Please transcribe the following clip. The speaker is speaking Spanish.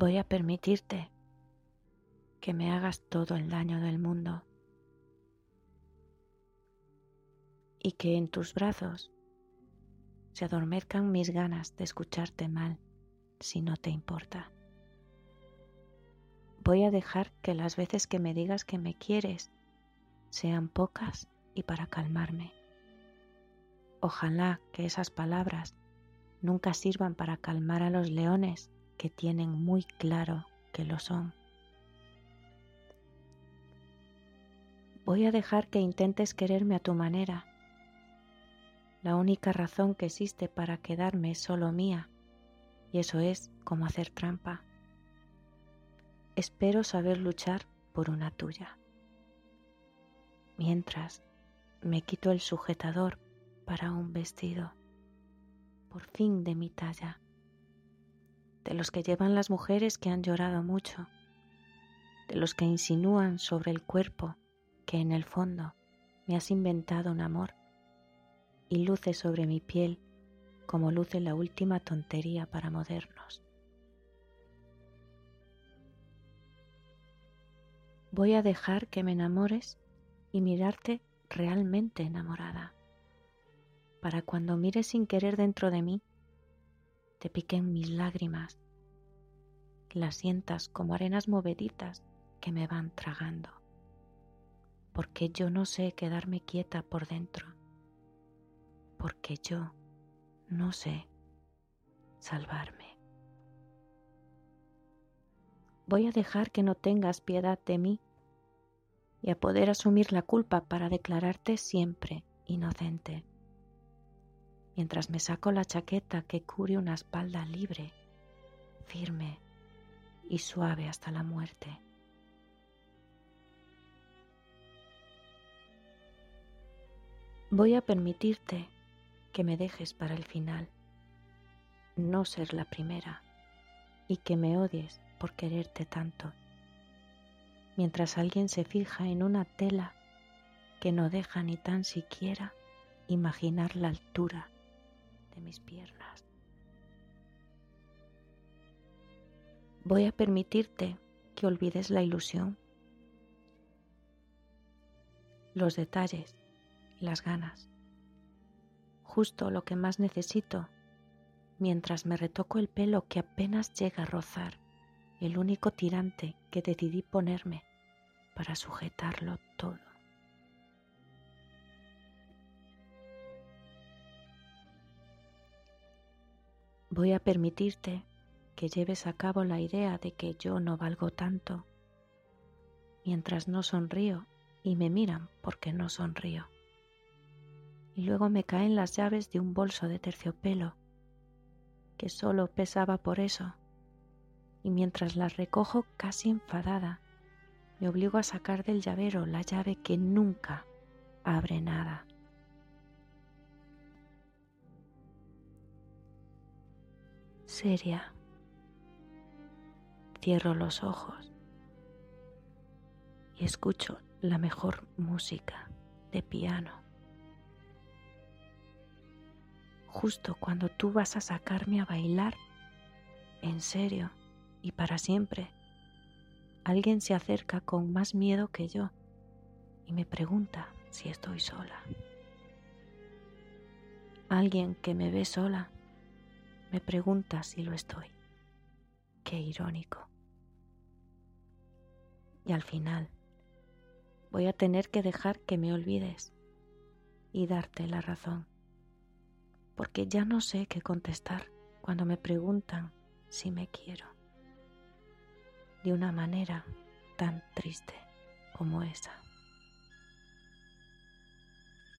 Voy a permitirte que me hagas todo el daño del mundo y que en tus brazos se adormezcan mis ganas de escucharte mal si no te importa. Voy a dejar que las veces que me digas que me quieres sean pocas y para calmarme. Ojalá que esas palabras nunca sirvan para calmar a los leones que tienen muy claro que lo son. Voy a dejar que intentes quererme a tu manera. La única razón que existe para quedarme es solo mía, y eso es como hacer trampa. Espero saber luchar por una tuya. Mientras me quito el sujetador para un vestido, por fin de mi talla, de los que llevan las mujeres que han llorado mucho, de los que insinúan sobre el cuerpo que en el fondo me has inventado un amor y luce sobre mi piel como luce la última tontería para modernos. Voy a dejar que me enamores y mirarte realmente enamorada, para cuando mires sin querer dentro de mí, te piquen mis lágrimas, las sientas como arenas moveditas que me van tragando, porque yo no sé quedarme quieta por dentro, porque yo no sé salvarme. Voy a dejar que no tengas piedad de mí y a poder asumir la culpa para declararte siempre inocente, mientras me saco la chaqueta que cubre una espalda libre, firme y suave hasta la muerte. Voy a permitirte que me dejes para el final, no ser la primera y que me odies por quererte tanto mientras alguien se fija en una tela que no deja ni tan siquiera imaginar la altura mis piernas. Voy a permitirte que olvides la ilusión, los detalles, las ganas, justo lo que más necesito mientras me retoco el pelo que apenas llega a rozar el único tirante que decidí ponerme para sujetarlo todo. Voy a permitirte que lleves a cabo la idea de que yo no valgo tanto, mientras no sonrío y me miran porque no sonrío. Y luego me caen las llaves de un bolso de terciopelo, que solo pesaba por eso, y mientras las recojo casi enfadada, me obligo a sacar del llavero la llave que nunca abre nada. Seria. Cierro los ojos y escucho la mejor música de piano. Justo cuando tú vas a sacarme a bailar, en serio y para siempre alguien se acerca con más miedo que yo y me pregunta si estoy sola. Alguien que me ve sola me pregunta si lo estoy. Qué irónico. Y al final voy a tener que dejar que me olvides y darte la razón, porque ya no sé qué contestar cuando me preguntan si me quiero de una manera tan triste como esa.